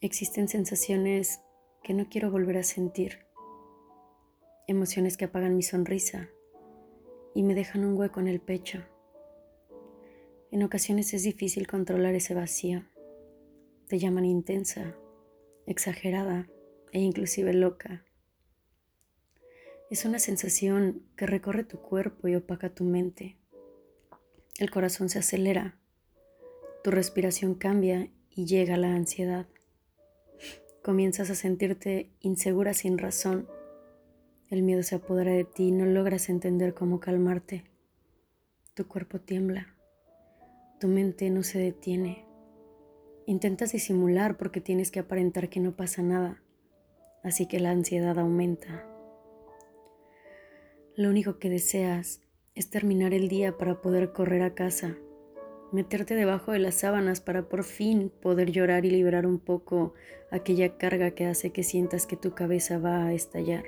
Existen sensaciones que no quiero volver a sentir, emociones que apagan mi sonrisa y me dejan un hueco en el pecho. En ocasiones es difícil controlar ese vacío. Te llaman intensa, exagerada e inclusive loca. Es una sensación que recorre tu cuerpo y opaca tu mente. El corazón se acelera, tu respiración cambia y llega la ansiedad. Comienzas a sentirte insegura sin razón. El miedo se apodera de ti y no logras entender cómo calmarte. Tu cuerpo tiembla. Tu mente no se detiene. Intentas disimular porque tienes que aparentar que no pasa nada. Así que la ansiedad aumenta. Lo único que deseas es terminar el día para poder correr a casa meterte debajo de las sábanas para por fin poder llorar y liberar un poco aquella carga que hace que sientas que tu cabeza va a estallar.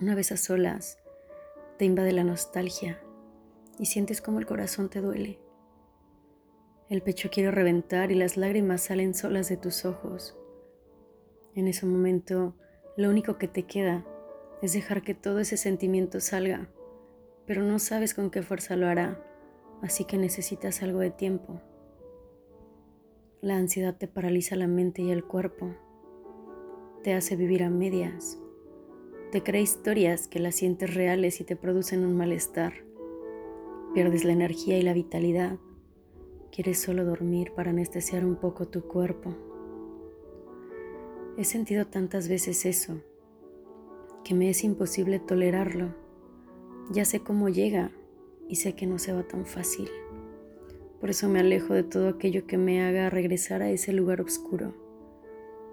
Una vez a solas, te invade la nostalgia y sientes como el corazón te duele. El pecho quiere reventar y las lágrimas salen solas de tus ojos. En ese momento, lo único que te queda es dejar que todo ese sentimiento salga, pero no sabes con qué fuerza lo hará así que necesitas algo de tiempo. La ansiedad te paraliza la mente y el cuerpo, te hace vivir a medias, te crea historias que las sientes reales y te producen un malestar. Pierdes la energía y la vitalidad. Quieres solo dormir para anestesiar un poco tu cuerpo. He sentido tantas veces eso que me es imposible tolerarlo. Ya sé cómo llega y sé que no se va tan fácil. Por eso me alejo de todo aquello que me haga regresar a ese lugar oscuro.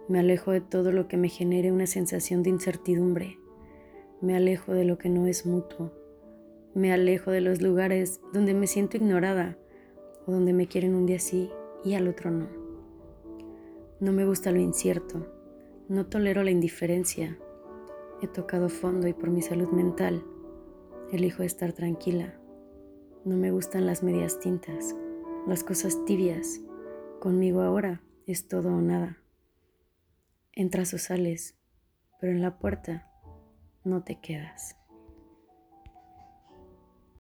Me alejo de todo lo que me genere una sensación de incertidumbre. Me alejo de lo que no es mutuo. Me alejo de los lugares donde me siento ignorada o donde me quieren un día sí y al otro no. No me gusta lo incierto. No tolero la indiferencia. He tocado fondo y por mi salud mental elijo estar tranquila no me gustan las medias tintas, las cosas tibias. Conmigo ahora es todo o nada. Entras o sales, pero en la puerta no te quedas.